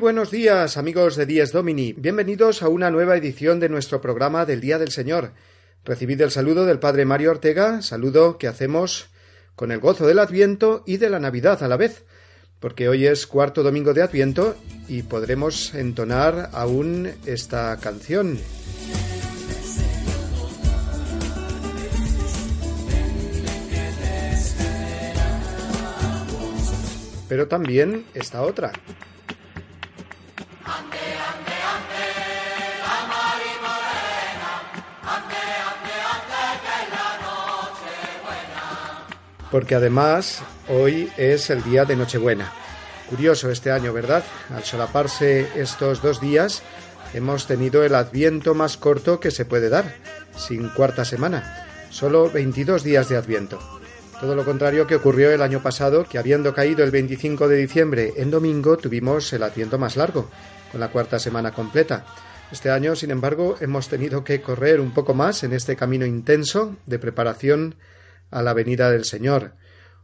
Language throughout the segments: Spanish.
Buenos días, amigos de Dies Domini. Bienvenidos a una nueva edición de nuestro programa del Día del Señor. Recibid el saludo del Padre Mario Ortega, saludo que hacemos con el gozo del Adviento y de la Navidad a la vez, porque hoy es cuarto domingo de Adviento y podremos entonar aún esta canción. Pero también esta otra. Porque además hoy es el día de Nochebuena. Curioso este año, ¿verdad? Al solaparse estos dos días, hemos tenido el adviento más corto que se puede dar, sin cuarta semana, solo 22 días de adviento. Todo lo contrario que ocurrió el año pasado, que habiendo caído el 25 de diciembre en domingo, tuvimos el adviento más largo, con la cuarta semana completa. Este año, sin embargo, hemos tenido que correr un poco más en este camino intenso de preparación a la venida del Señor,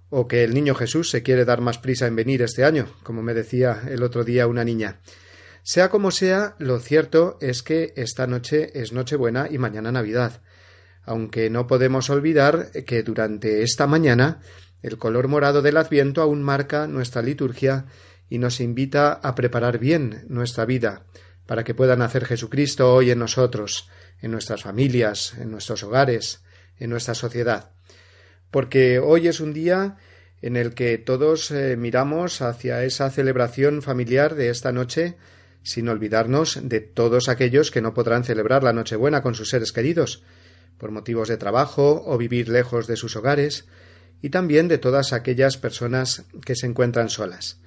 o que el niño Jesús se quiere dar más prisa en venir este año, como me decía el otro día una niña. Sea como sea, lo cierto es que esta noche es Nochebuena y mañana Navidad, aunque no podemos olvidar que durante esta mañana el color morado del Adviento aún marca nuestra liturgia y nos invita a preparar bien nuestra vida, para que pueda nacer Jesucristo hoy en nosotros, en nuestras familias, en nuestros hogares, en nuestra sociedad porque hoy es un día en el que todos eh, miramos hacia esa celebración familiar de esta noche, sin olvidarnos de todos aquellos que no podrán celebrar la Nochebuena con sus seres queridos, por motivos de trabajo o vivir lejos de sus hogares, y también de todas aquellas personas que se encuentran solas.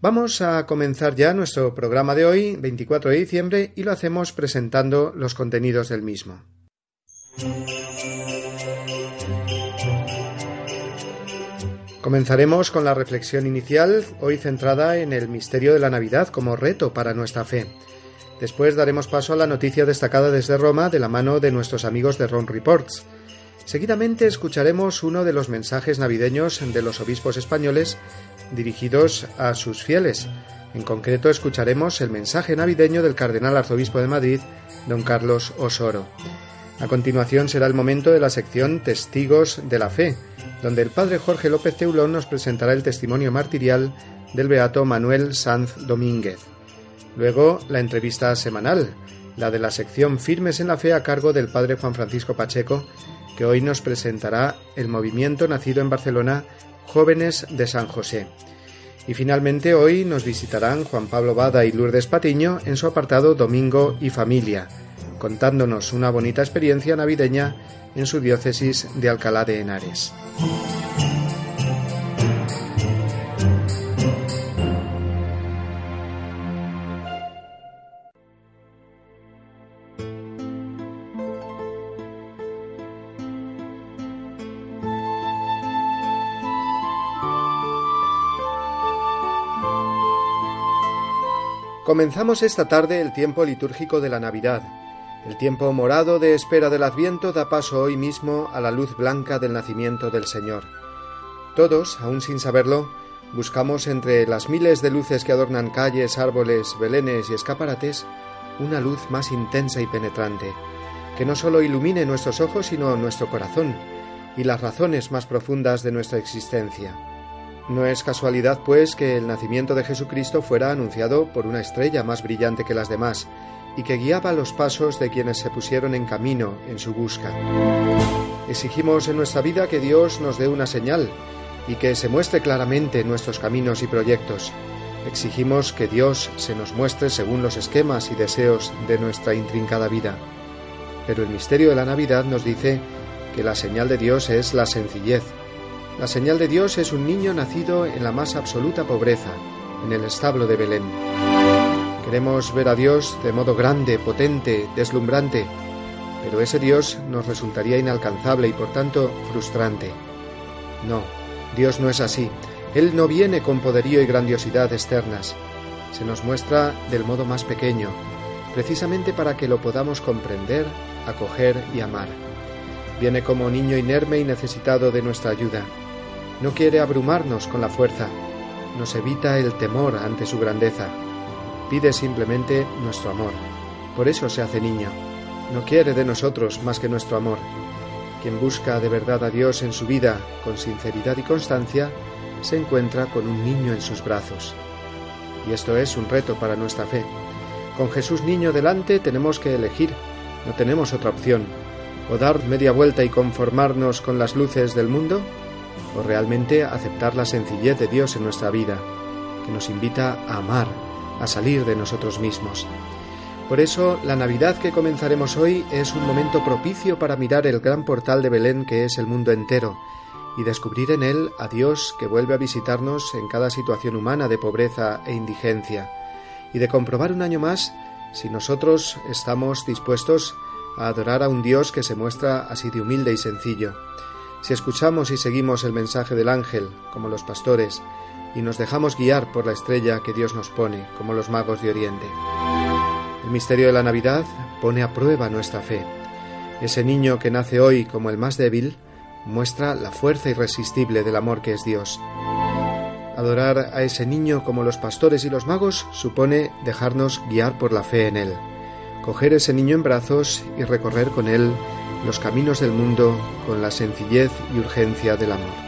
Vamos a comenzar ya nuestro programa de hoy, 24 de diciembre, y lo hacemos presentando los contenidos del mismo. Comenzaremos con la reflexión inicial, hoy centrada en el misterio de la Navidad como reto para nuestra fe. Después daremos paso a la noticia destacada desde Roma de la mano de nuestros amigos de Ron Reports. Seguidamente escucharemos uno de los mensajes navideños de los obispos españoles dirigidos a sus fieles. En concreto escucharemos el mensaje navideño del cardenal arzobispo de Madrid, don Carlos Osoro. A continuación será el momento de la sección Testigos de la Fe, donde el padre Jorge López Teulón nos presentará el testimonio martirial del beato Manuel Sanz Domínguez. Luego, la entrevista semanal, la de la sección Firmes en la Fe a cargo del padre Juan Francisco Pacheco, que hoy nos presentará el movimiento nacido en Barcelona Jóvenes de San José. Y finalmente hoy nos visitarán Juan Pablo Bada y Lourdes Patiño en su apartado Domingo y Familia, contándonos una bonita experiencia navideña en su diócesis de Alcalá de Henares. Comenzamos esta tarde el tiempo litúrgico de la Navidad, el tiempo morado de espera del Adviento da paso hoy mismo a la luz blanca del nacimiento del Señor. Todos, aun sin saberlo, buscamos entre las miles de luces que adornan calles, árboles, belenes y escaparates una luz más intensa y penetrante, que no sólo ilumine nuestros ojos, sino nuestro corazón y las razones más profundas de nuestra existencia. No es casualidad, pues, que el nacimiento de Jesucristo fuera anunciado por una estrella más brillante que las demás, y que guiaba los pasos de quienes se pusieron en camino en su busca. Exigimos en nuestra vida que Dios nos dé una señal y que se muestre claramente nuestros caminos y proyectos. Exigimos que Dios se nos muestre según los esquemas y deseos de nuestra intrincada vida. Pero el misterio de la Navidad nos dice que la señal de Dios es la sencillez. La señal de Dios es un niño nacido en la más absoluta pobreza, en el establo de Belén. Queremos ver a Dios de modo grande, potente, deslumbrante, pero ese Dios nos resultaría inalcanzable y por tanto frustrante. No, Dios no es así. Él no viene con poderío y grandiosidad externas. Se nos muestra del modo más pequeño, precisamente para que lo podamos comprender, acoger y amar. Viene como niño inerme y necesitado de nuestra ayuda. No quiere abrumarnos con la fuerza, nos evita el temor ante su grandeza. Pide simplemente nuestro amor. Por eso se hace niño. No quiere de nosotros más que nuestro amor. Quien busca de verdad a Dios en su vida con sinceridad y constancia, se encuentra con un niño en sus brazos. Y esto es un reto para nuestra fe. Con Jesús niño delante tenemos que elegir, no tenemos otra opción, o dar media vuelta y conformarnos con las luces del mundo, o realmente aceptar la sencillez de Dios en nuestra vida, que nos invita a amar, a salir de nosotros mismos. Por eso, la Navidad que comenzaremos hoy es un momento propicio para mirar el gran portal de Belén que es el mundo entero, y descubrir en él a Dios que vuelve a visitarnos en cada situación humana de pobreza e indigencia, y de comprobar un año más si nosotros estamos dispuestos a adorar a un Dios que se muestra así de humilde y sencillo. Si escuchamos y seguimos el mensaje del ángel, como los pastores, y nos dejamos guiar por la estrella que Dios nos pone, como los magos de Oriente. El misterio de la Navidad pone a prueba nuestra fe. Ese niño que nace hoy como el más débil muestra la fuerza irresistible del amor que es Dios. Adorar a ese niño como los pastores y los magos supone dejarnos guiar por la fe en él, coger ese niño en brazos y recorrer con él los caminos del mundo con la sencillez y urgencia del amor.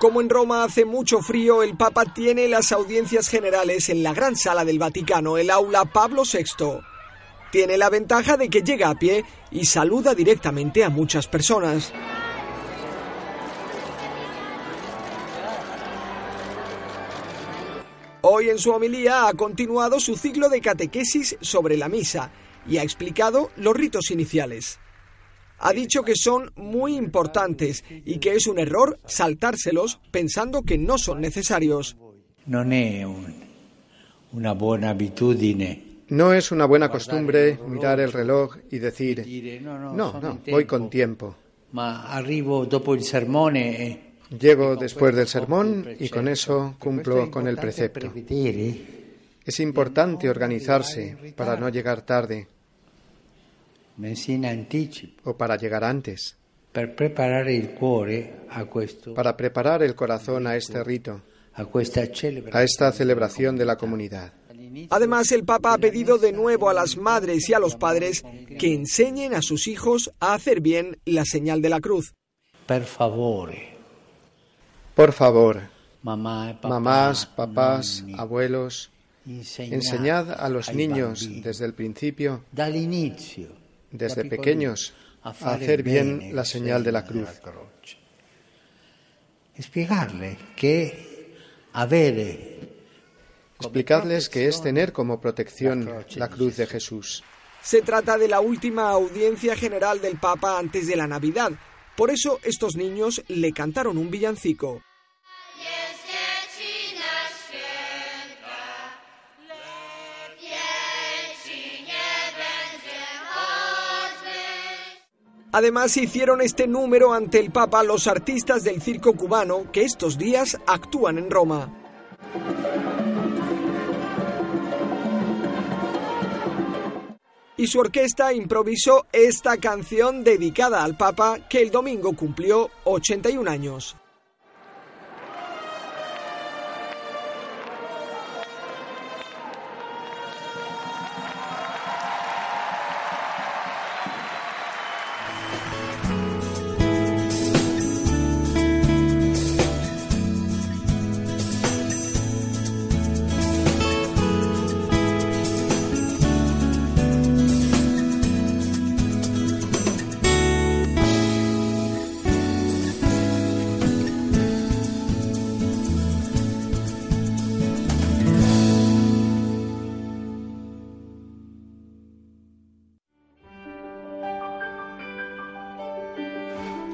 Como en Roma hace mucho frío, el Papa tiene las audiencias generales en la gran sala del Vaticano, el aula Pablo VI. Tiene la ventaja de que llega a pie y saluda directamente a muchas personas. Hoy en su homilía ha continuado su ciclo de catequesis sobre la misa y ha explicado los ritos iniciales ha dicho que son muy importantes y que es un error saltárselos pensando que no son necesarios. No es una buena No es una buena costumbre mirar el reloj y decir, no, no, voy con tiempo. E Llego después del sermón y con eso cumplo con el precepto. Es importante organizarse para no llegar tarde o para llegar antes. para preparar el corazón a este rito, a esta celebración de la comunidad. Además, el Papa ha pedido de nuevo a las madres y a los padres que enseñen a sus hijos a hacer bien la señal de la cruz. Por favor. Por favor. Mamás, papás, abuelos, enseñad a los niños desde el principio desde pequeños a hacer bien la señal de la cruz. Explicarle que Explicadles que es tener como protección la cruz de Jesús. Se trata de la última audiencia general del Papa antes de la Navidad. Por eso estos niños le cantaron un villancico. Además hicieron este número ante el Papa los artistas del circo cubano que estos días actúan en Roma. Y su orquesta improvisó esta canción dedicada al Papa que el domingo cumplió 81 años.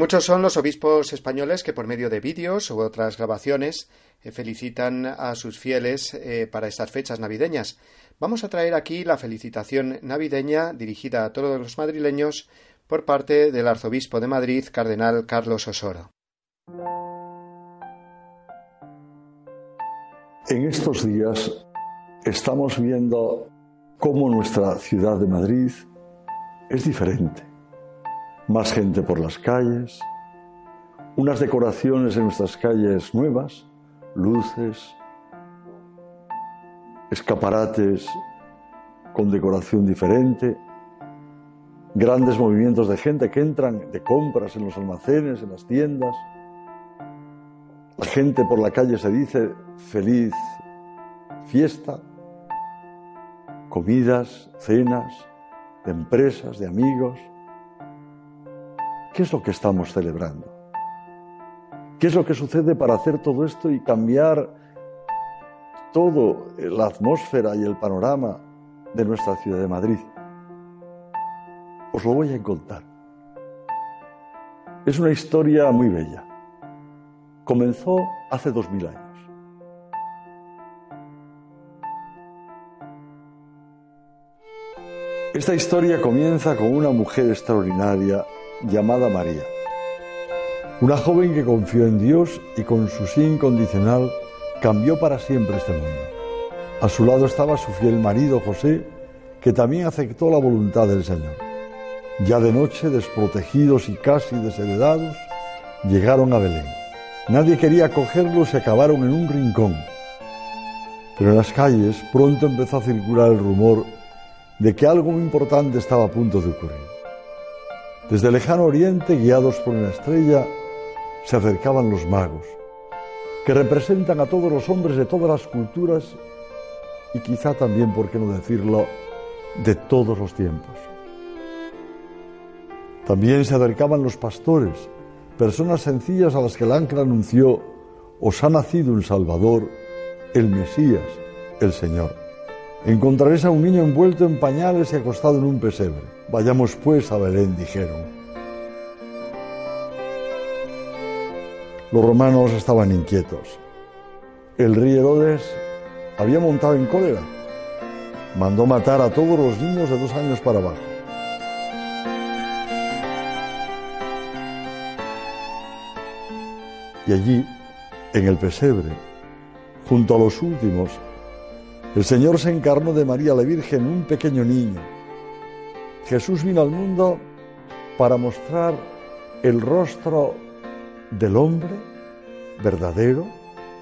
Muchos son los obispos españoles que por medio de vídeos u otras grabaciones eh, felicitan a sus fieles eh, para estas fechas navideñas. Vamos a traer aquí la felicitación navideña dirigida a todos los madrileños por parte del arzobispo de Madrid, cardenal Carlos Osoro. En estos días estamos viendo cómo nuestra ciudad de Madrid es diferente más gente por las calles, unas decoraciones en nuestras calles nuevas, luces, escaparates con decoración diferente, grandes movimientos de gente que entran de compras en los almacenes, en las tiendas. La gente por la calle se dice feliz fiesta, comidas, cenas, de empresas, de amigos. ¿Qué es lo que estamos celebrando? ¿Qué es lo que sucede para hacer todo esto y cambiar toda la atmósfera y el panorama de nuestra ciudad de Madrid? Os lo voy a contar. Es una historia muy bella. Comenzó hace dos mil años. Esta historia comienza con una mujer extraordinaria llamada María. Una joven que confió en Dios y con su sí incondicional cambió para siempre este mundo. A su lado estaba su fiel marido José, que también aceptó la voluntad del Señor. Ya de noche, desprotegidos y casi desheredados, llegaron a Belén. Nadie quería cogerlos y acabaron en un rincón. Pero en las calles pronto empezó a circular el rumor de que algo muy importante estaba a punto de ocurrir. Desde lejano oriente, guiados por una estrella, se acercaban los magos, que representan a todos los hombres de todas las culturas y quizá también, por qué no decirlo, de todos los tiempos. También se acercaban los pastores, personas sencillas a las que el ángel anunció, os ha nacido un Salvador, el Mesías, el Señor. Encontraréis a un niño envuelto en pañales y acostado en un pesebre. Vayamos pues a Belén, dijeron. Los romanos estaban inquietos. El rey Herodes había montado en cólera. Mandó matar a todos los niños de dos años para abajo. Y allí, en el pesebre, junto a los últimos, el Señor se encarnó de María la Virgen, un pequeño niño. Jesús vino al mundo para mostrar el rostro del hombre verdadero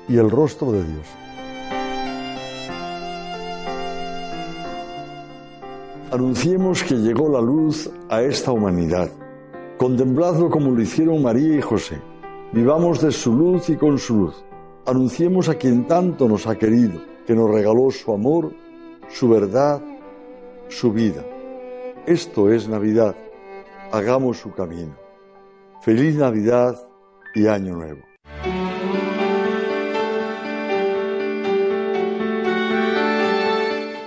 y el rostro de Dios. Anunciemos que llegó la luz a esta humanidad. Contempladlo como lo hicieron María y José. Vivamos de su luz y con su luz. Anunciemos a quien tanto nos ha querido, que nos regaló su amor, su verdad, su vida. Esto es Navidad. Hagamos su camino. Feliz Navidad y Año Nuevo.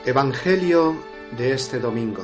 Evangelio de este domingo.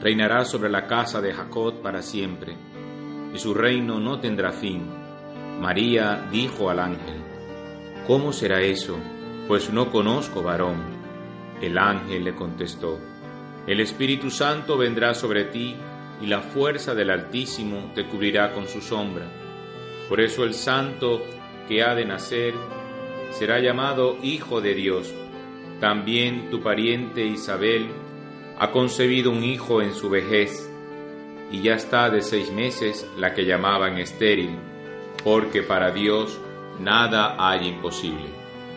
reinará sobre la casa de Jacob para siempre, y su reino no tendrá fin. María dijo al ángel, ¿Cómo será eso? Pues no conozco varón. El ángel le contestó, El Espíritu Santo vendrá sobre ti, y la fuerza del Altísimo te cubrirá con su sombra. Por eso el santo que ha de nacer será llamado Hijo de Dios. También tu pariente Isabel, ha concebido un hijo en su vejez, y ya está de seis meses la que llamaban estéril, porque para Dios nada hay imposible.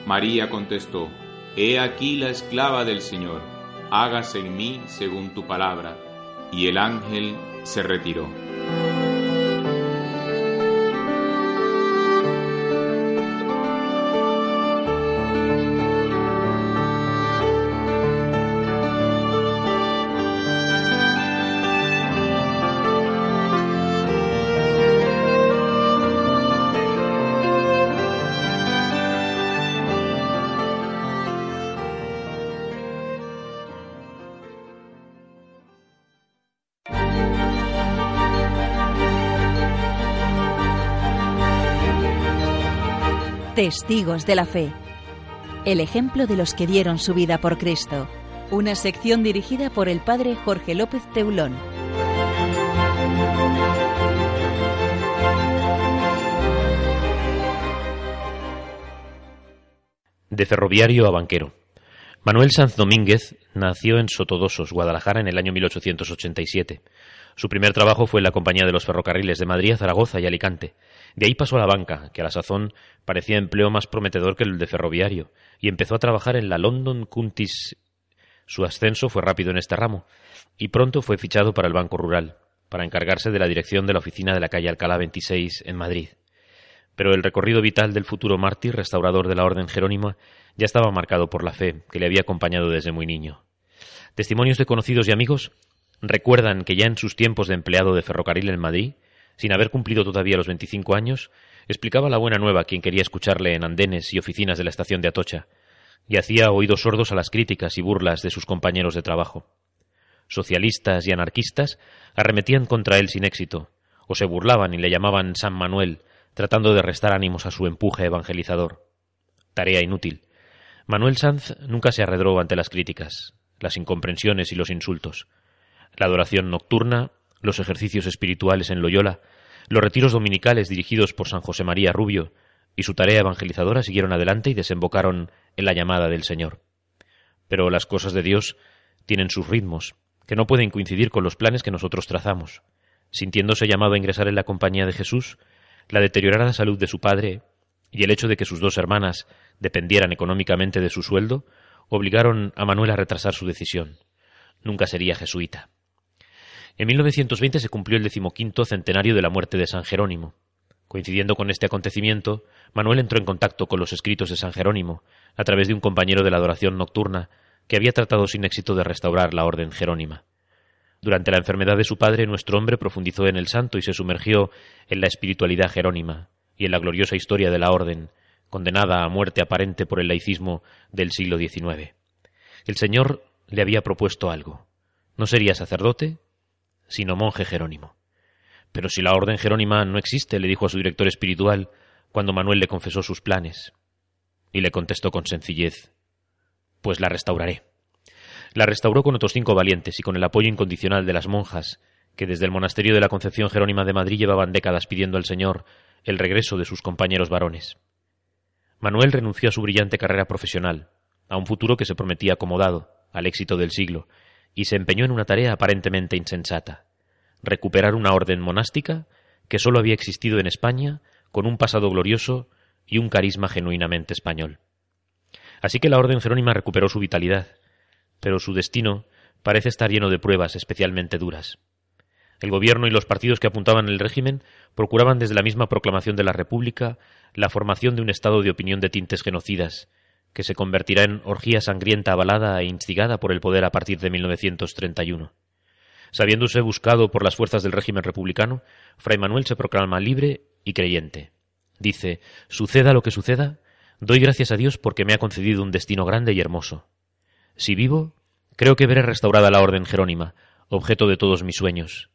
María contestó, He aquí la esclava del Señor, hágase en mí según tu palabra. Y el ángel se retiró. Testigos de la Fe. El ejemplo de los que dieron su vida por Cristo. Una sección dirigida por el padre Jorge López Teulón. De ferroviario a banquero. Manuel Sanz Domínguez nació en Sotodosos, Guadalajara, en el año 1887. Su primer trabajo fue en la Compañía de los Ferrocarriles de Madrid, Zaragoza y Alicante. De ahí pasó a la banca, que a la sazón parecía empleo más prometedor que el de ferroviario, y empezó a trabajar en la London Cuntis. Su ascenso fue rápido en este ramo, y pronto fue fichado para el Banco Rural, para encargarse de la dirección de la oficina de la calle Alcalá 26 en Madrid. Pero el recorrido vital del futuro mártir, restaurador de la Orden Jerónima, ya estaba marcado por la fe que le había acompañado desde muy niño. Testimonios de conocidos y amigos recuerdan que ya en sus tiempos de empleado de ferrocarril en Madrid, sin haber cumplido todavía los 25 años, explicaba la buena nueva a quien quería escucharle en andenes y oficinas de la estación de Atocha, y hacía oídos sordos a las críticas y burlas de sus compañeros de trabajo. Socialistas y anarquistas arremetían contra él sin éxito, o se burlaban y le llamaban San Manuel, tratando de restar ánimos a su empuje evangelizador. Tarea inútil. Manuel Sanz nunca se arredró ante las críticas, las incomprensiones y los insultos. La adoración nocturna, los ejercicios espirituales en Loyola, los retiros dominicales dirigidos por San José María Rubio y su tarea evangelizadora siguieron adelante y desembocaron en la llamada del Señor. Pero las cosas de Dios tienen sus ritmos, que no pueden coincidir con los planes que nosotros trazamos. Sintiéndose llamado a ingresar en la compañía de Jesús, la deteriorada salud de su padre y el hecho de que sus dos hermanas dependieran económicamente de su sueldo obligaron a Manuel a retrasar su decisión. Nunca sería jesuita. En 1920 se cumplió el decimoquinto centenario de la muerte de San Jerónimo. Coincidiendo con este acontecimiento, Manuel entró en contacto con los escritos de San Jerónimo a través de un compañero de la adoración nocturna que había tratado sin éxito de restaurar la orden jerónima. Durante la enfermedad de su padre, nuestro hombre profundizó en el santo y se sumergió en la espiritualidad jerónima y en la gloriosa historia de la orden, condenada a muerte aparente por el laicismo del siglo XIX. El Señor le había propuesto algo. No sería sacerdote, sino monje jerónimo. Pero si la orden jerónima no existe, le dijo a su director espiritual cuando Manuel le confesó sus planes. Y le contestó con sencillez Pues la restauraré. La restauró con otros cinco valientes y con el apoyo incondicional de las monjas, que desde el monasterio de la Concepción Jerónima de Madrid llevaban décadas pidiendo al Señor el regreso de sus compañeros varones. Manuel renunció a su brillante carrera profesional, a un futuro que se prometía acomodado, al éxito del siglo, y se empeñó en una tarea aparentemente insensata recuperar una orden monástica que sólo había existido en España, con un pasado glorioso y un carisma genuinamente español. Así que la orden jerónima recuperó su vitalidad, pero su destino parece estar lleno de pruebas especialmente duras. El gobierno y los partidos que apuntaban el régimen procuraban desde la misma proclamación de la República la formación de un estado de opinión de tintes genocidas, que se convertirá en orgía sangrienta avalada e instigada por el poder a partir de 1931. Sabiéndose buscado por las fuerzas del régimen republicano, Fray Manuel se proclama libre y creyente. Dice, suceda lo que suceda, doy gracias a Dios porque me ha concedido un destino grande y hermoso. Si vivo, creo que veré restaurada la orden jerónima, objeto de todos mis sueños.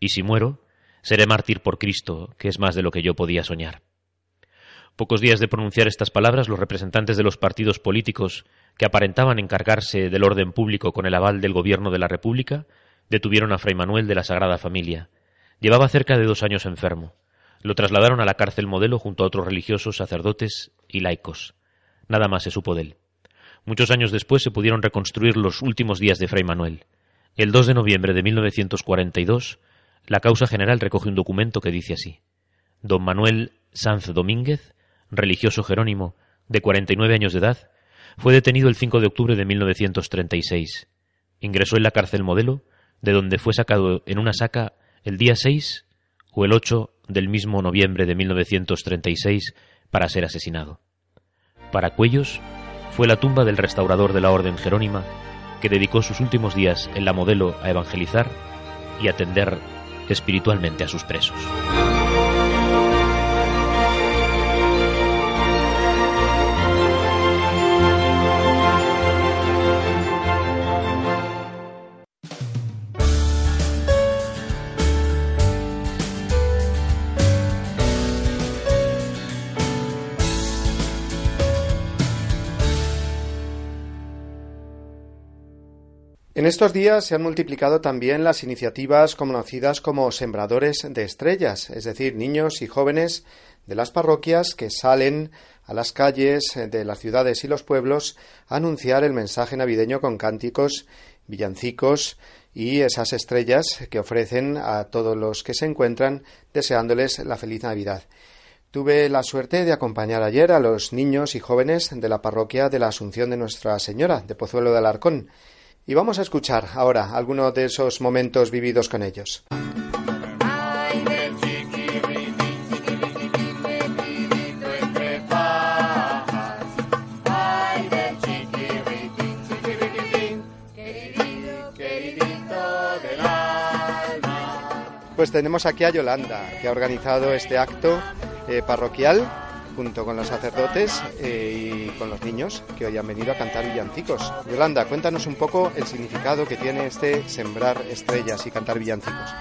Y si muero, seré mártir por Cristo, que es más de lo que yo podía soñar. Pocos días de pronunciar estas palabras, los representantes de los partidos políticos que aparentaban encargarse del orden público con el aval del gobierno de la República detuvieron a Fray Manuel de la Sagrada Familia. Llevaba cerca de dos años enfermo. Lo trasladaron a la cárcel modelo junto a otros religiosos, sacerdotes y laicos. Nada más se supo de él. Muchos años después se pudieron reconstruir los últimos días de Fray Manuel. El 2 de noviembre de 1942, la causa general recoge un documento que dice así: Don Manuel Sanz Domínguez, religioso jerónimo, de 49 años de edad, fue detenido el 5 de octubre de 1936. Ingresó en la cárcel modelo, de donde fue sacado en una saca el día 6 o el 8 del mismo noviembre de 1936 para ser asesinado. Para Cuellos, fue la tumba del restaurador de la Orden Jerónima, que dedicó sus últimos días en la modelo a evangelizar y atender espiritualmente a sus presos. En estos días se han multiplicado también las iniciativas conocidas como sembradores de estrellas, es decir, niños y jóvenes de las parroquias que salen a las calles de las ciudades y los pueblos a anunciar el mensaje navideño con cánticos, villancicos y esas estrellas que ofrecen a todos los que se encuentran deseándoles la feliz Navidad. Tuve la suerte de acompañar ayer a los niños y jóvenes de la parroquia de la Asunción de Nuestra Señora de Pozuelo de Alarcón y vamos a escuchar ahora algunos de esos momentos vividos con ellos. Pues tenemos aquí a Yolanda, que ha organizado este acto eh, parroquial junto con los sacerdotes eh, y con los niños que hoy han venido a cantar villancicos. Yolanda, cuéntanos un poco el significado que tiene este sembrar estrellas y cantar villancicos.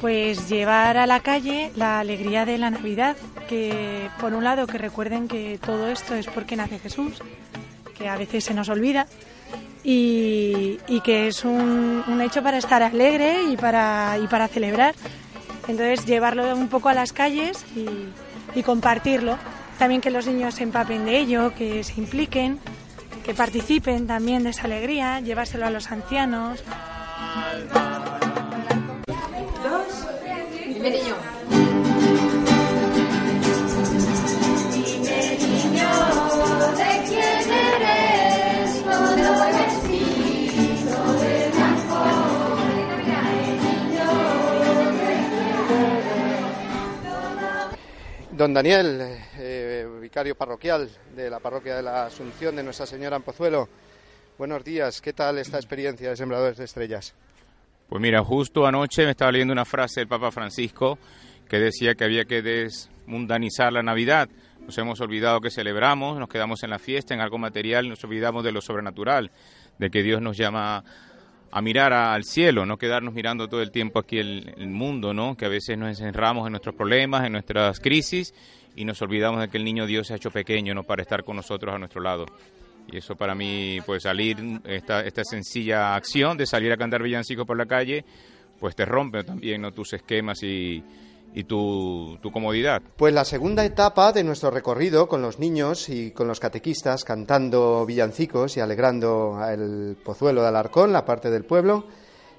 Pues llevar a la calle la alegría de la Navidad, que por un lado que recuerden que todo esto es porque nace Jesús, que a veces se nos olvida, y, que es un, hecho para estar alegre y para, y para celebrar. Entonces llevarlo un poco a las calles y, compartirlo. También que los niños se empapen de ello, que se impliquen, que participen también de esa alegría, llevárselo a los ancianos. Don Daniel, eh, vicario parroquial de la parroquia de la Asunción de Nuestra Señora en Pozuelo, buenos días. ¿Qué tal esta experiencia de Sembradores de Estrellas? Pues mira, justo anoche me estaba leyendo una frase del Papa Francisco que decía que había que desmundanizar la Navidad. Nos hemos olvidado que celebramos, nos quedamos en la fiesta, en algo material, nos olvidamos de lo sobrenatural, de que Dios nos llama a mirar al cielo, no quedarnos mirando todo el tiempo aquí el, mundo, ¿no? Que a veces nos encerramos en nuestros problemas, en nuestras crisis y nos olvidamos de que el niño Dios se ha hecho pequeño, ¿no? Para estar con nosotros a nuestro lado. Y eso para mí, pues salir, esta, esta sencilla acción de salir a cantar villancicos por la calle, pues te rompe también, ¿no? Tus esquemas y, y tu, comodidad. Pues la segunda etapa de nuestro recorrido con los niños y con los catequistas cantando villancicos y alegrando el pozuelo de Alarcón, la parte del pueblo,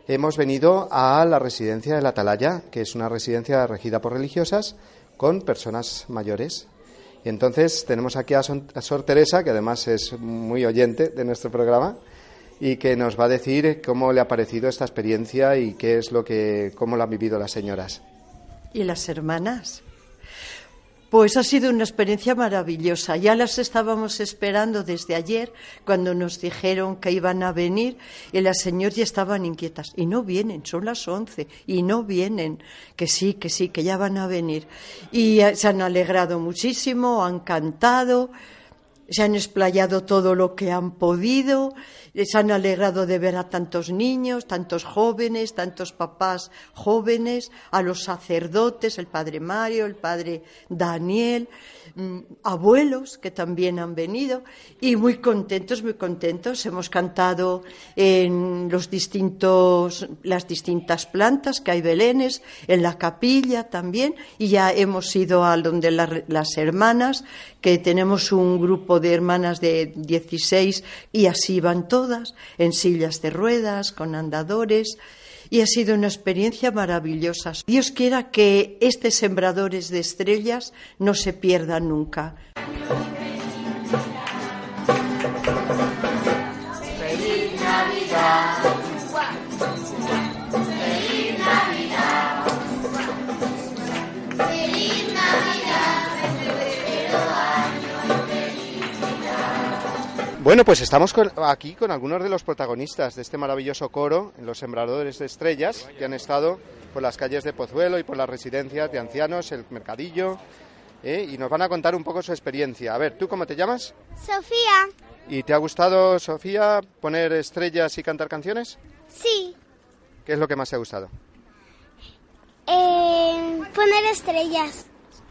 hemos venido a la residencia de la Atalaya, que es una residencia regida por religiosas con personas mayores. Y entonces tenemos aquí a, a Sor Teresa, que además es muy oyente de nuestro programa y que nos va a decir cómo le ha parecido esta experiencia y qué es lo que cómo lo han vivido las señoras y las hermanas. Pues ha sido una experiencia maravillosa. Ya las estábamos esperando desde ayer cuando nos dijeron que iban a venir y las señoras ya estaban inquietas. Y no vienen, son las once y no vienen. Que sí, que sí, que ya van a venir. Y eh, se han alegrado muchísimo, han cantado, se han explayado todo lo que han podido se han alegrado de ver a tantos niños, tantos jóvenes, tantos papás jóvenes, a los sacerdotes, el padre Mario, el padre Daniel, abuelos que también han venido y muy contentos, muy contentos. Hemos cantado en los distintos, las distintas plantas que hay belenes, en la capilla también y ya hemos ido a donde las hermanas, que tenemos un grupo de hermanas de 16 y así van todos en sillas de ruedas, con andadores, y ha sido una experiencia maravillosa. Dios quiera que este Sembradores de Estrellas no se pierda nunca. Bueno, pues estamos aquí con algunos de los protagonistas de este maravilloso coro, los sembradores de estrellas, que han estado por las calles de Pozuelo y por las residencias de ancianos, el mercadillo, ¿eh? y nos van a contar un poco su experiencia. A ver, ¿tú cómo te llamas? Sofía. ¿Y te ha gustado, Sofía, poner estrellas y cantar canciones? Sí. ¿Qué es lo que más te ha gustado? Eh, poner estrellas.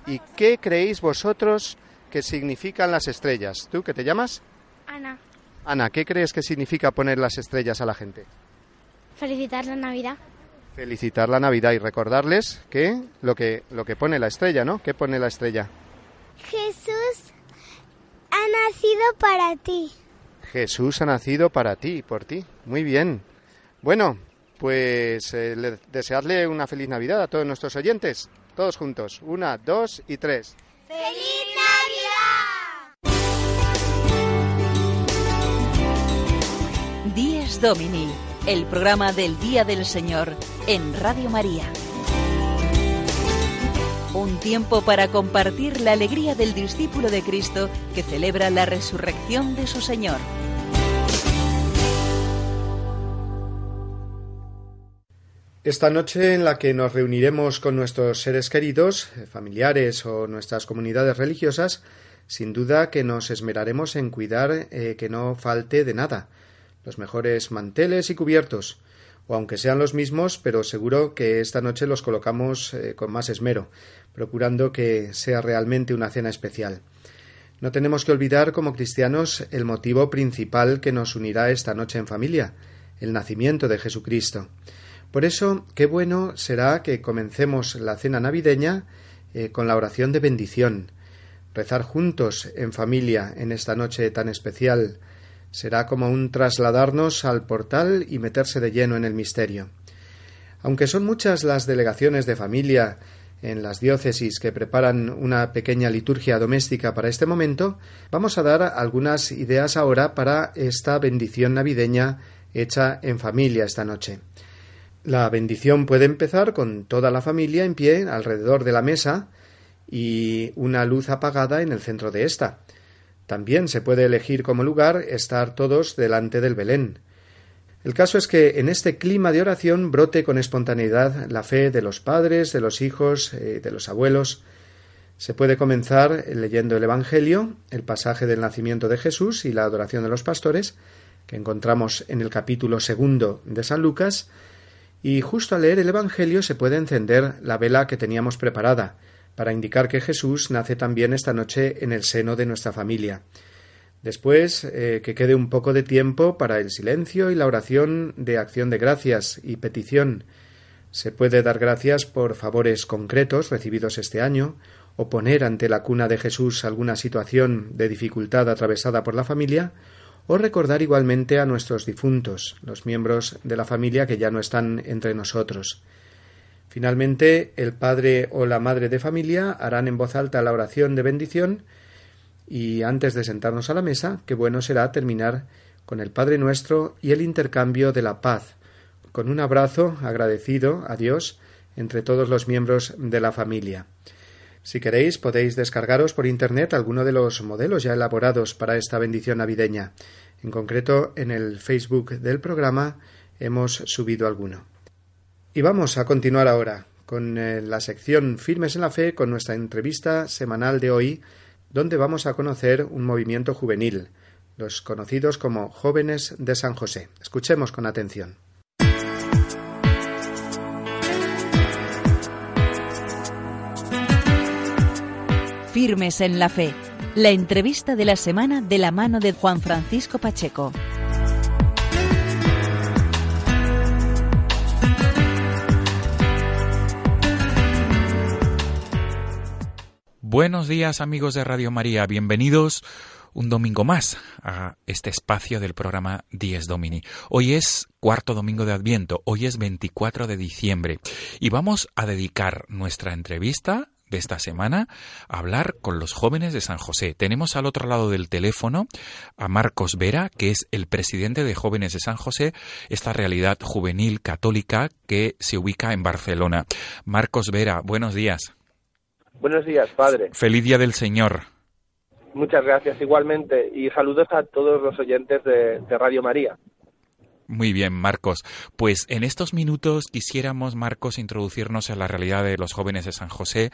¿Y qué creéis vosotros que significan las estrellas? ¿Tú qué te llamas? Ana. Ana, ¿qué crees que significa poner las estrellas a la gente? Felicitar la Navidad. Felicitar la Navidad y recordarles que lo que lo que pone la estrella, ¿no? ¿Qué pone la estrella? Jesús ha nacido para ti. Jesús ha nacido para ti, por ti. Muy bien. Bueno, pues eh, desearle una feliz Navidad a todos nuestros oyentes. Todos juntos. Una, dos y tres. ¡Feliz Dies Domini, el programa del Día del Señor en Radio María. Un tiempo para compartir la alegría del discípulo de Cristo que celebra la resurrección de su Señor. Esta noche en la que nos reuniremos con nuestros seres queridos, familiares o nuestras comunidades religiosas, sin duda que nos esmeraremos en cuidar eh, que no falte de nada, los mejores manteles y cubiertos, o aunque sean los mismos, pero seguro que esta noche los colocamos eh, con más esmero, procurando que sea realmente una cena especial. No tenemos que olvidar como cristianos el motivo principal que nos unirá esta noche en familia, el nacimiento de Jesucristo. Por eso, qué bueno será que comencemos la cena navideña eh, con la oración de bendición. Rezar juntos en familia en esta noche tan especial será como un trasladarnos al portal y meterse de lleno en el misterio. Aunque son muchas las delegaciones de familia en las diócesis que preparan una pequeña liturgia doméstica para este momento, vamos a dar algunas ideas ahora para esta bendición navideña hecha en familia esta noche. La bendición puede empezar con toda la familia en pie alrededor de la mesa y una luz apagada en el centro de ésta. También se puede elegir como lugar estar todos delante del Belén. El caso es que en este clima de oración brote con espontaneidad la fe de los padres, de los hijos, eh, de los abuelos. Se puede comenzar leyendo el Evangelio, el pasaje del nacimiento de Jesús y la adoración de los pastores, que encontramos en el capítulo segundo de San Lucas, y justo al leer el Evangelio se puede encender la vela que teníamos preparada, para indicar que Jesús nace también esta noche en el seno de nuestra familia. Después, eh, que quede un poco de tiempo para el silencio y la oración de acción de gracias y petición. Se puede dar gracias por favores concretos recibidos este año, o poner ante la cuna de Jesús alguna situación de dificultad atravesada por la familia, o recordar igualmente a nuestros difuntos, los miembros de la familia que ya no están entre nosotros. Finalmente, el padre o la madre de familia harán en voz alta la oración de bendición y antes de sentarnos a la mesa, qué bueno será terminar con el Padre nuestro y el intercambio de la paz, con un abrazo agradecido a Dios entre todos los miembros de la familia. Si queréis, podéis descargaros por Internet alguno de los modelos ya elaborados para esta bendición navideña. En concreto, en el Facebook del programa hemos subido alguno. Y vamos a continuar ahora con eh, la sección Firmes en la Fe con nuestra entrevista semanal de hoy, donde vamos a conocer un movimiento juvenil, los conocidos como Jóvenes de San José. Escuchemos con atención. Firmes en la Fe. La entrevista de la semana de la mano de Juan Francisco Pacheco. Buenos días amigos de Radio María, bienvenidos un domingo más a este espacio del programa Dies Domini. Hoy es cuarto domingo de Adviento, hoy es 24 de diciembre y vamos a dedicar nuestra entrevista de esta semana hablar con los jóvenes de San José. Tenemos al otro lado del teléfono a Marcos Vera, que es el presidente de Jóvenes de San José, esta realidad juvenil católica que se ubica en Barcelona. Marcos Vera, buenos días. Buenos días, padre. Feliz Día del Señor. Muchas gracias igualmente y saludos a todos los oyentes de, de Radio María. Muy bien, Marcos. Pues en estos minutos quisiéramos, Marcos, introducirnos en la realidad de los jóvenes de San José.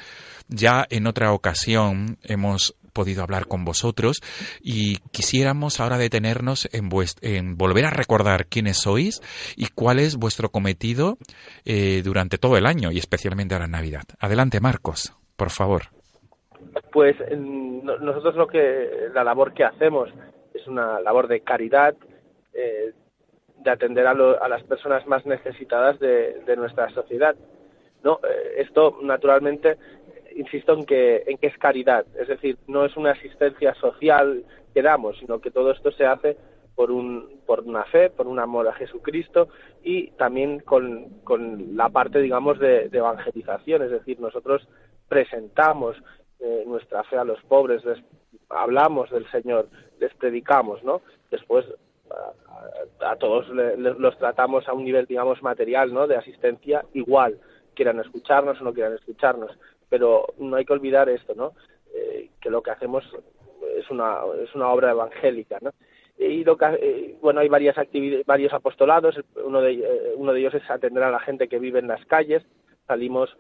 Ya en otra ocasión hemos podido hablar con vosotros y quisiéramos ahora detenernos en, en volver a recordar quiénes sois y cuál es vuestro cometido eh, durante todo el año y especialmente ahora en Navidad. Adelante, Marcos, por favor. Pues nosotros lo que la labor que hacemos es una labor de caridad eh, de atender a, a, las personas más necesitadas de, de nuestra sociedad. No, eh, esto naturalmente, insisto en que, en que es caridad, es decir, no es una asistencia social que damos, sino que todo esto se hace por, un, por una fe, por un amor a Jesucristo y también con, con la parte, digamos, de, evangelización, es decir, nosotros presentamos eh, nuestra fe a los pobres, les hablamos del Señor, les predicamos, ¿no? Después a, todos los tratamos a un nivel, digamos, material, ¿no? De asistencia igual, quieran escucharnos o no quieran escucharnos. Pero no hay que olvidar esto, ¿no? Eh, que lo que hacemos es una, es una obra evangélica, ¿no? y lo que, eh, bueno hay varias varios apostolados uno de eh, uno de ellos es atender a la gente que vive en las calles salimos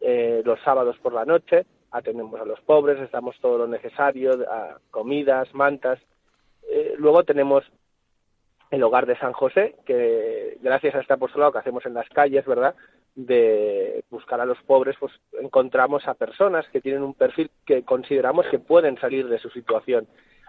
eh, los sábados por la noche atendemos a los pobres les damos todo lo necesario comidas mantas luego tenemos el hogar de San José que gracias a este apostolado que hacemos en las calles verdad de buscar a los pobres, pues encontramos a personas que tienen un perfil que consideramos que pueden salir de su situación.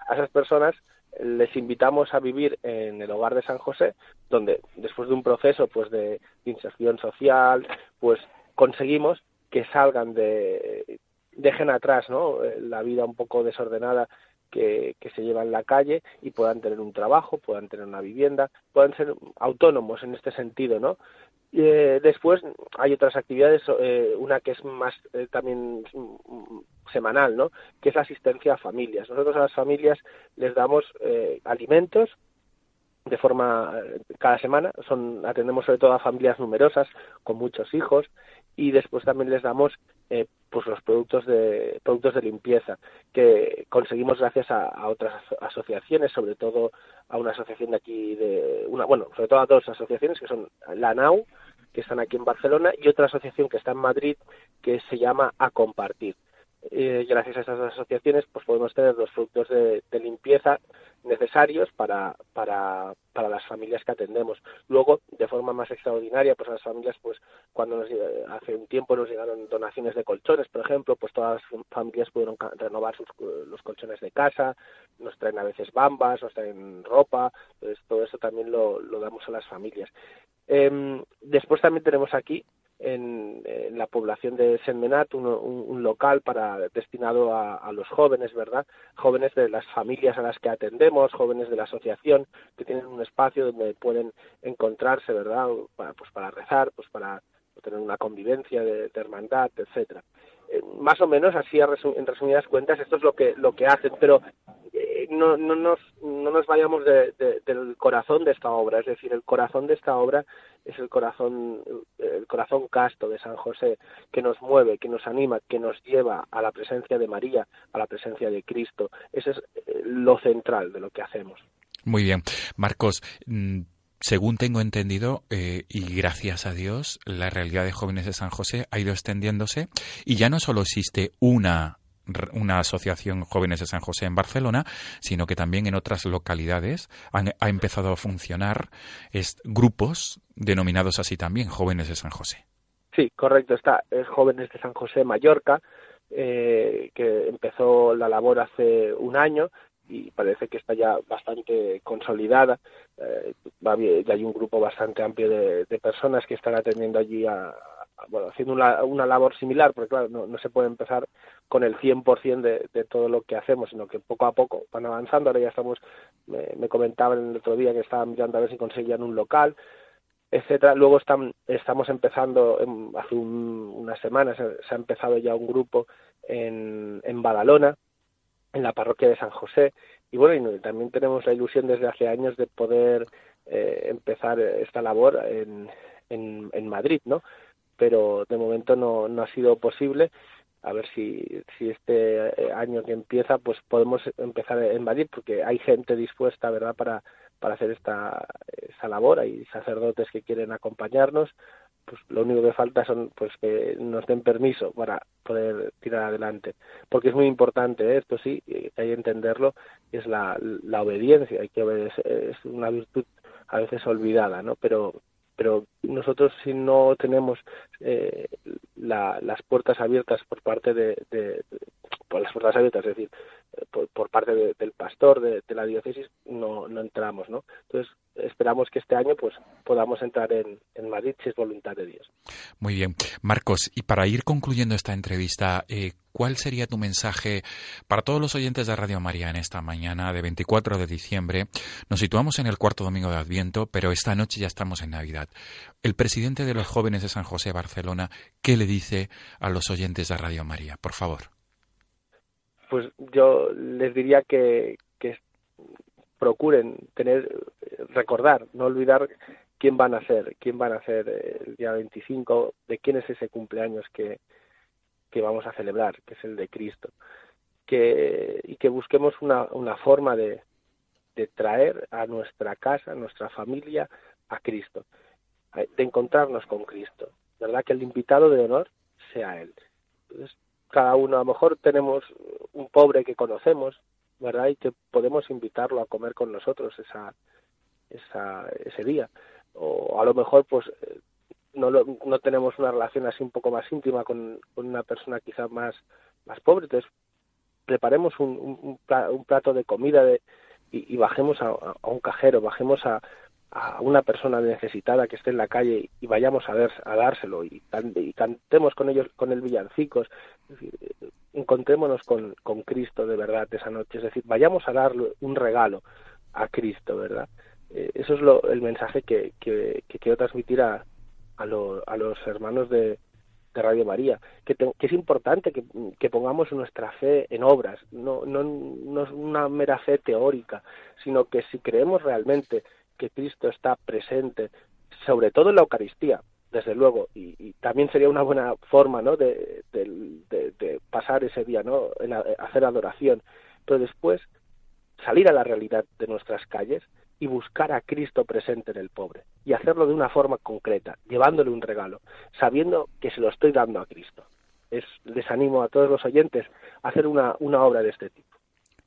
A esas personas les invitamos a vivir en el hogar de San José, donde después de un proceso pues de, inserción social, pues conseguimos que salgan de dejen atrás ¿no? la vida un poco desordenada que, que, se lleva en la calle y puedan tener un trabajo, puedan tener una vivienda, puedan ser autónomos en este sentido, ¿no? Eh, después hay otras actividades, eh, una que es más eh, también semanal, ¿no? Que es la asistencia a familias. Nosotros a las familias les damos eh, alimentos de forma cada semana, son atendemos sobre todo a familias numerosas con muchos hijos y después también les damos eh, pues los productos de productos de limpieza que conseguimos gracias a, otras asociaciones sobre todo a una asociación de aquí de una bueno sobre todo a dos asociaciones que son la NAU que están aquí en Barcelona y otra asociación que está en Madrid que se llama A Compartir eh, gracias a estas asociaciones pues podemos tener los productos de, limpieza necesarios para, para, para las familias que atendemos. Luego, de forma más extraordinaria, pues las familias, pues cuando nos, hace un tiempo nos llegaron donaciones de colchones, por ejemplo, pues todas las familias pudieron renovar sus, los colchones de casa, nos traen a veces bambas, nos traen ropa, pues todo eso también lo, lo damos a las familias. Eh, después también tenemos aquí en, la población de Senmenat un, un, un local para destinado a, los jóvenes, ¿verdad? Jóvenes de las familias a las que atendemos, jóvenes de la asociación que tienen un espacio donde pueden encontrarse, ¿verdad? Para, pues para rezar, pues para tener una convivencia de, hermandad, etcétera. Eh, más o menos así en resumidas cuentas esto es lo que lo que hacen, pero eh, no, no nos no nos vayamos de, del corazón de esta obra, es decir, el corazón de esta obra es el corazón, el corazón casto de San José, que nos mueve, que nos anima, que nos lleva a la presencia de María, a la presencia de Cristo. Ese es eh, lo central de lo que hacemos. Muy bien. Marcos, mm, según tengo entendido, eh, y gracias a Dios, la realidad de jóvenes de San José ha ido extendiéndose y ya no solo existe una una asociación Jóvenes de San José en Barcelona, sino que también en otras localidades han, ha empezado a funcionar grupos denominados así también, Jóvenes de San José. Sí, correcto, está es Jóvenes de San José Mallorca, eh, que empezó la labor hace un año y parece que está ya bastante consolidada. Eh, ya hay un grupo bastante amplio de, personas que están atendiendo allí a, bueno, haciendo una, una labor similar, porque claro, no, no se puede empezar con el 100% de, de todo lo que hacemos, sino que poco a poco van avanzando. Ahora ya estamos, me comentaban el otro día que estaban mirando a ver si conseguían un local, etcétera. Luego están, estamos empezando, en, hace un, unas semanas se ha empezado ya un grupo en, en Badalona, en la parroquia de San José, y bueno, y también tenemos la ilusión desde hace años de poder eh, empezar esta labor en, en, en Madrid, ¿no? pero de momento no, no ha sido posible. A ver si, si este eh, año que empieza, pues podemos empezar en Madrid, porque hay gente dispuesta, ¿verdad?, para, para hacer esta, esta labor. Hay sacerdotes que quieren acompañarnos. Pues lo único que falta son pues que nos den permiso para poder tirar adelante. Porque es muy importante, ¿eh? esto sí, hay que entenderlo, es la, la obediencia. Hay que obedecer, es una virtud a veces olvidada, ¿no? Pero pero nosotros si no tenemos eh, la, las puertas abiertas por parte de, de, por las puertas abiertas, es decir, por, por parte de, del pastor de, la diócesis, no, no entramos, ¿no? Entonces esperamos que este año pues podamos entrar en, en Madrid si es voluntad de Dios. Muy bien, Marcos, y para ir concluyendo esta entrevista, eh, ¿cuál sería tu mensaje para todos los oyentes de Radio María en esta mañana de 24 de diciembre? Nos situamos en el cuarto domingo de Adviento, pero esta noche ya estamos en Navidad. El presidente de los jóvenes de San José Barcelona, ¿qué le dice a los oyentes de Radio María? Por favor pues yo les diría que, procuren tener, recordar, no olvidar quién van a ser, quién van a ser el día 25, de quién es ese cumpleaños que, que vamos a celebrar, que es el de Cristo. Que, y que busquemos una, una forma de, de traer a nuestra casa, a nuestra familia, a Cristo, de encontrarnos con Cristo, ¿verdad? Que el invitado de honor sea Él. Entonces, cada uno, a lo mejor tenemos un pobre que conocemos, ¿verdad? Y que podemos invitarlo a comer con nosotros esa, esa, ese día. O a lo mejor, pues, no, no tenemos una relación así un poco más íntima con, con una persona quizás más, más pobre. Entonces, preparemos un, un, un plato de comida de, y, bajemos a, un cajero, bajemos a, a una persona necesitada que esté en la calle y vayamos a, ver, a dárselo y, cantemos con ellos, con el villancicos, decir, encontrémonos con, con Cristo de verdad esa noche, es decir, vayamos a darle un regalo a Cristo, ¿verdad? Eh, eso es lo, el mensaje que, que, que quiero transmitir a, a, lo, a los hermanos de, de Radio María, que, que es importante que, que, pongamos nuestra fe en obras, no, no, no es una mera fe teórica, sino que si creemos realmente que Cristo está presente, sobre todo en la Eucaristía, desde luego, y, también sería una buena forma ¿no? de, pasar ese día, ¿no? en hacer adoración, pero después salir a la realidad de nuestras calles y buscar a Cristo presente en el pobre y hacerlo de una forma concreta, llevándole un regalo, sabiendo que se lo estoy dando a Cristo. Es, les animo a todos los oyentes a hacer una, una obra de este tipo.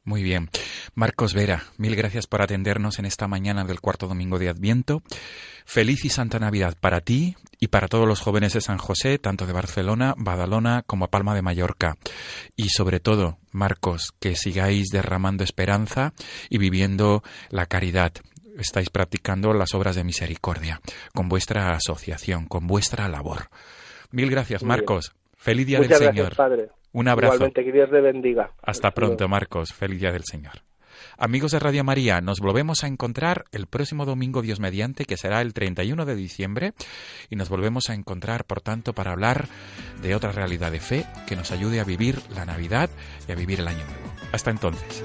Muy bien. Marcos Vera, mil gracias por atendernos en esta mañana del cuarto domingo de Adviento. Feliz y Santa Navidad para ti y para todos los jóvenes de San José, tanto de Barcelona, Badalona como Palma de Mallorca. Y sobre todo, Marcos, que sigáis derramando esperanza y viviendo la caridad. Estáis practicando las obras de misericordia con vuestra asociación, con vuestra labor. Mil gracias, Marcos. Feliz día del Señor. Padre. Un abrazo. Igualmente, que Dios le bendiga. Hasta pronto, Marcos. Feliz día del Señor. Amigos de Radio María, nos volvemos a encontrar el próximo domingo Dios mediante, que será el 31 de diciembre, y nos volvemos a encontrar, por tanto, para hablar de otra realidad de fe que nos ayude a vivir la Navidad y a vivir el Año Nuevo. Hasta entonces.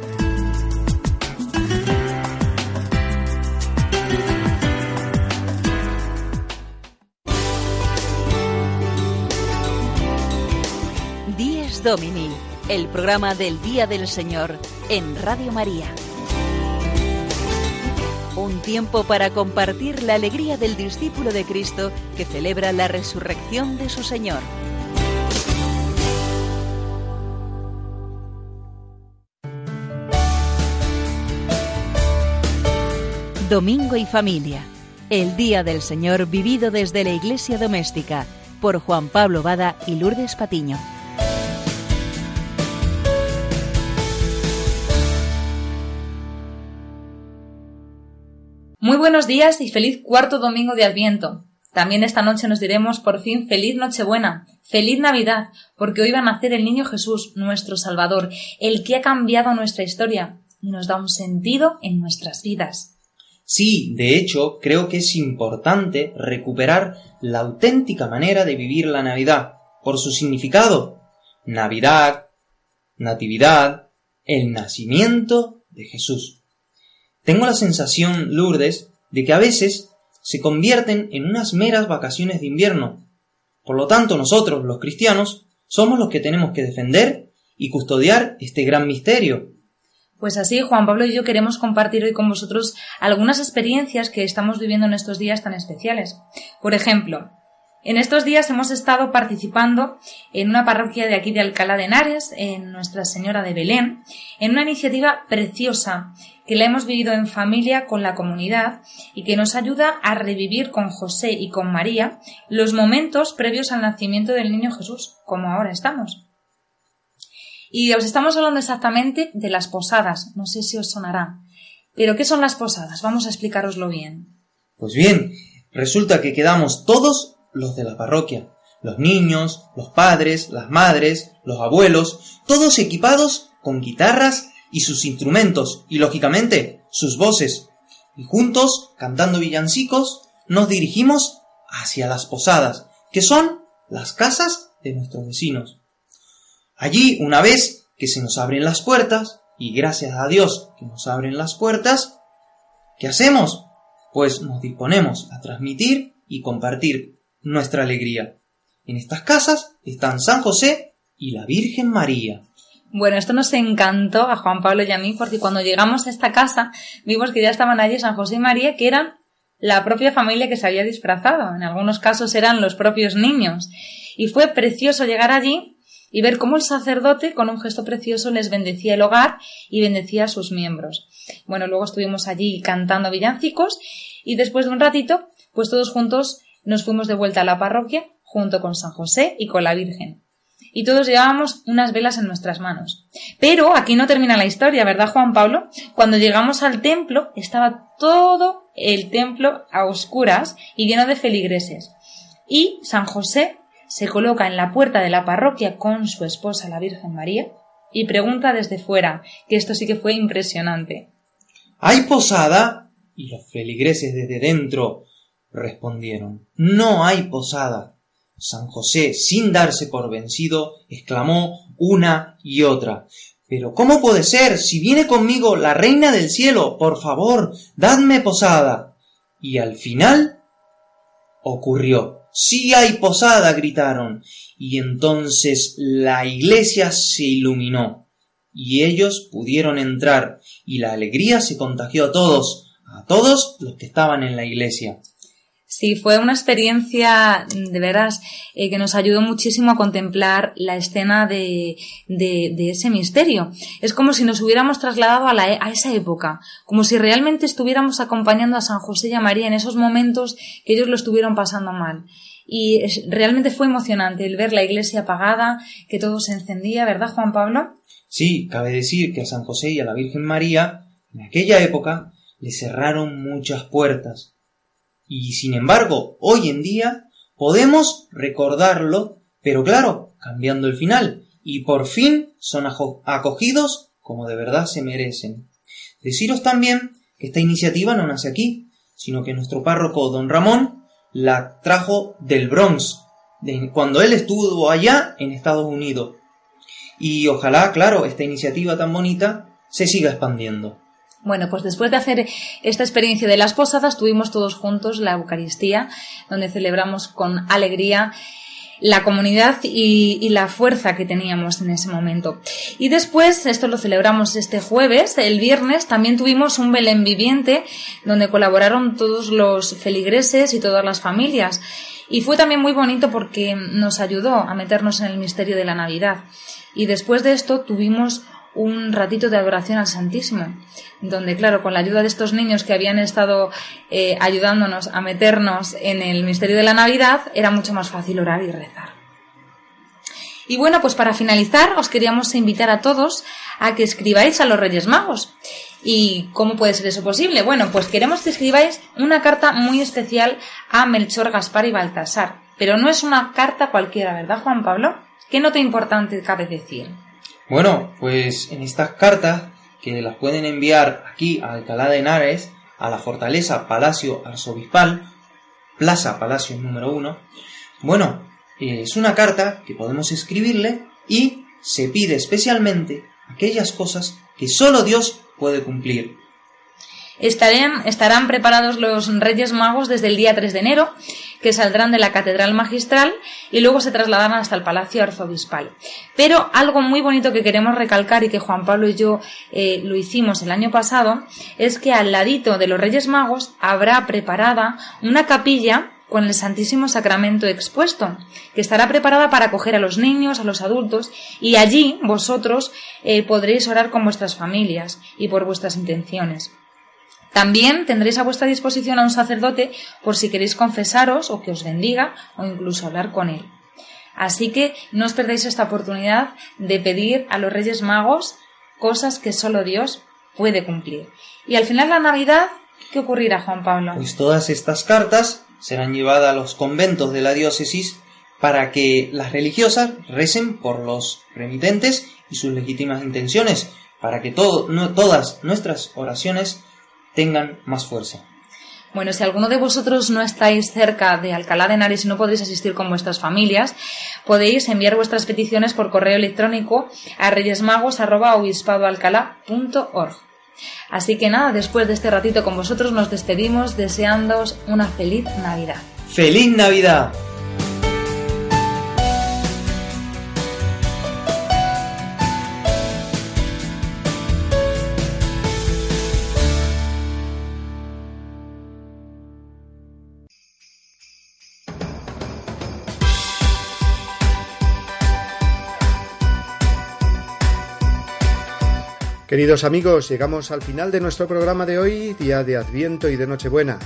El programa del Día del Señor en Radio María. Un tiempo para compartir la alegría del discípulo de Cristo que celebra la resurrección de su Señor. Domingo y familia. El Día del Señor vivido desde la Iglesia Doméstica por Juan Pablo Bada y Lourdes Patiño. Muy buenos días y feliz cuarto domingo de Adviento. También esta noche nos diremos por fin feliz Nochebuena, feliz Navidad, porque hoy va a nacer el niño Jesús, nuestro Salvador, el que ha cambiado nuestra historia y nos da un sentido en nuestras vidas. Sí, de hecho, creo que es importante recuperar la auténtica manera de vivir la Navidad, por su significado. Navidad, Natividad, el nacimiento de Jesús. Tengo la sensación, Lourdes, de que a veces se convierten en unas meras vacaciones de invierno. Por lo tanto, nosotros, los cristianos, somos los que tenemos que defender y custodiar este gran misterio. Pues así, Juan Pablo y yo queremos compartir hoy con vosotros algunas experiencias que estamos viviendo en estos días tan especiales. Por ejemplo, en estos días hemos estado participando en una parroquia de aquí de Alcalá de Henares, en Nuestra Señora de Belén, en una iniciativa preciosa que la hemos vivido en familia con la comunidad y que nos ayuda a revivir con José y con María los momentos previos al nacimiento del niño Jesús, como ahora estamos. Y os estamos hablando exactamente de las posadas, no sé si os sonará. Pero ¿qué son las posadas? Vamos a explicaroslo bien. Pues bien, resulta que quedamos todos los de la parroquia, los niños, los padres, las madres, los abuelos, todos equipados con guitarras y sus instrumentos y lógicamente sus voces. Y juntos, cantando villancicos, nos dirigimos hacia las posadas, que son las casas de nuestros vecinos. Allí, una vez que se nos abren las puertas, y gracias a Dios que nos abren las puertas, ¿qué hacemos? Pues nos disponemos a transmitir y compartir nuestra alegría. En estas casas están San José y la Virgen María. Bueno, esto nos encantó a Juan Pablo y a mí porque cuando llegamos a esta casa vimos que ya estaban allí San José y María, que eran la propia familia que se había disfrazado. En algunos casos eran los propios niños. Y fue precioso llegar allí y ver cómo el sacerdote, con un gesto precioso, les bendecía el hogar y bendecía a sus miembros. Bueno, luego estuvimos allí cantando villancicos y después de un ratito, pues todos juntos nos fuimos de vuelta a la parroquia junto con San José y con la Virgen. Y todos llevábamos unas velas en nuestras manos. Pero aquí no termina la historia, ¿verdad, Juan Pablo? Cuando llegamos al templo, estaba todo el templo a oscuras y lleno de feligreses. Y San José se coloca en la puerta de la parroquia con su esposa, la Virgen María, y pregunta desde fuera, que esto sí que fue impresionante. ¿Hay posada? Y los feligreses desde dentro respondieron, No hay posada. San José, sin darse por vencido, exclamó una y otra, Pero ¿cómo puede ser? Si viene conmigo la Reina del Cielo, por favor, dadme posada. Y al final ocurrió. Sí hay posada, gritaron. Y entonces la iglesia se iluminó, y ellos pudieron entrar, y la alegría se contagió a todos, a todos los que estaban en la iglesia. Sí, fue una experiencia de veras eh, que nos ayudó muchísimo a contemplar la escena de, de, ese misterio. Es como si nos hubiéramos trasladado a, la, a esa época, como si realmente estuviéramos acompañando a San José y a María en esos momentos que ellos lo estuvieron pasando mal. Y realmente fue emocionante el ver la iglesia apagada, que todo se encendía, ¿verdad, Juan Pablo? Sí, cabe decir que a San José y a la Virgen María, en aquella época, le cerraron muchas puertas y sin embargo, hoy en día podemos recordarlo, pero claro, cambiando el final, y por fin son acogidos como de verdad se merecen. Deciros también que esta iniciativa no nace aquí, sino que nuestro párroco don Ramón la trajo del Bronx, cuando él estuvo allá en Estados Unidos. Y ojalá, claro, esta iniciativa tan bonita se siga expandiendo. Bueno, pues después de hacer esta experiencia de las posadas, tuvimos todos juntos la Eucaristía, donde celebramos con alegría la comunidad y, la fuerza que teníamos en ese momento. Y después, esto lo celebramos este jueves, el viernes, también tuvimos un Belén viviente, donde colaboraron todos los feligreses y todas las familias. Y fue también muy bonito porque nos ayudó a meternos en el misterio de la Navidad. Y después de esto tuvimos un ratito de adoración al Santísimo, donde, claro, con la ayuda de estos niños que habían estado eh, ayudándonos a meternos en el misterio de la Navidad, era mucho más fácil orar y rezar. Y bueno, pues para finalizar, os queríamos invitar a todos a que escribáis a los Reyes Magos. ¿Y cómo puede ser eso posible? Bueno, pues queremos que escribáis una carta muy especial a Melchor, Gaspar y Baltasar. Pero no es una carta cualquiera, ¿verdad, Juan Pablo? ¿Qué nota importante cabe decir? Bueno, pues en estas cartas, que las pueden enviar aquí a Alcalá de Henares, a la Fortaleza Palacio Arzobispal, Plaza Palacio número 1, bueno, es una carta que podemos escribirle y se pide especialmente aquellas cosas que solo Dios puede cumplir. Estarán, estarán preparados los Reyes Magos desde el día 3 de enero, que saldrán de la Catedral Magistral y luego se trasladarán hasta el Palacio Arzobispal. Pero algo muy bonito que queremos recalcar y que Juan Pablo y yo eh, lo hicimos el año pasado es que al ladito de los Reyes Magos habrá preparada una capilla con el Santísimo Sacramento expuesto, que estará preparada para acoger a los niños, a los adultos, y allí vosotros eh, podréis orar con vuestras familias y por vuestras intenciones. También tendréis a vuestra disposición a un sacerdote por si queréis confesaros o que os bendiga o incluso hablar con él. Así que no os perdáis esta oportunidad de pedir a los Reyes Magos cosas que solo Dios puede cumplir. Y al final la Navidad, ¿qué ocurrirá, Juan Pablo? Pues todas estas cartas serán llevadas a los conventos de la diócesis para que las religiosas recen por los remitentes y sus legítimas intenciones, para que no, todas nuestras oraciones tengan más fuerza. Bueno, si alguno de vosotros no estáis cerca de Alcalá de Henares y no podéis asistir con vuestras familias, podéis enviar vuestras peticiones por correo electrónico a reyesmagos.obispadoalcalá.org. Así que nada, después de este ratito con vosotros nos despedimos deseándoos una feliz Navidad. ¡Feliz Navidad! Queridos amigos, llegamos al final de nuestro programa de hoy, día de Adviento y de Nochebuena.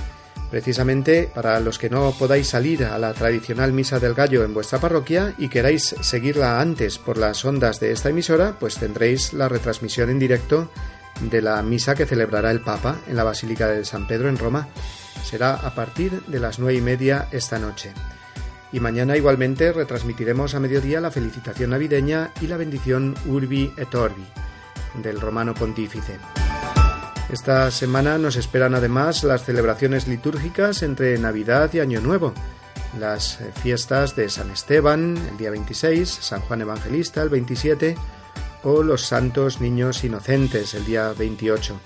Precisamente para los que no podáis salir a la tradicional Misa del Gallo en vuestra parroquia y queráis seguirla antes por las ondas de esta emisora, pues tendréis la retransmisión en directo de la misa que celebrará el Papa en la Basílica de San Pedro en Roma. Será a partir de las nueve y media esta noche. Y mañana igualmente retransmitiremos a mediodía la felicitación navideña y la bendición Urbi et Orbi del romano pontífice. Esta semana nos esperan además las celebraciones litúrgicas entre Navidad y Año Nuevo, las fiestas de San Esteban el día 26, San Juan Evangelista el 27 o los Santos Niños Inocentes el día 28.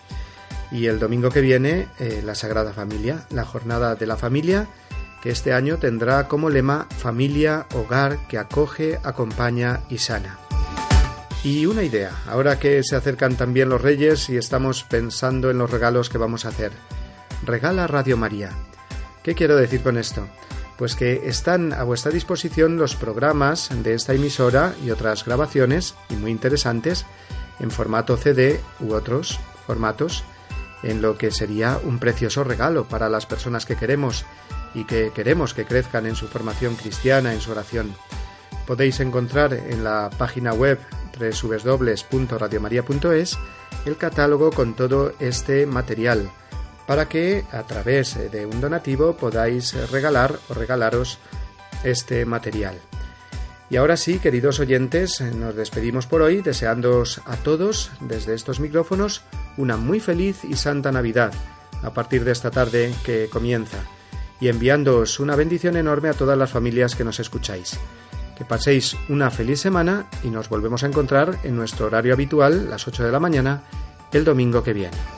Y el domingo que viene eh, la Sagrada Familia, la Jornada de la Familia, que este año tendrá como lema Familia, Hogar que acoge, acompaña y sana. Y una idea, ahora que se acercan también los reyes y estamos pensando en los regalos que vamos a hacer. Regala Radio María. ¿Qué quiero decir con esto? Pues que están a vuestra disposición los programas de esta emisora y otras grabaciones, y muy interesantes, en formato CD u otros formatos, en lo que sería un precioso regalo para las personas que queremos y que queremos que crezcan en su formación cristiana, en su oración. Podéis encontrar en la página web www.radiomaria.es el catálogo con todo este material para que a través de un donativo podáis regalar o regalaros este material. Y ahora sí, queridos oyentes, nos despedimos por hoy deseándoos a todos desde estos micrófonos una muy feliz y santa Navidad a partir de esta tarde que comienza y enviándoos una bendición enorme a todas las familias que nos escucháis. Que paséis una feliz semana y nos volvemos a encontrar en nuestro horario habitual, las 8 de la mañana, el domingo que viene.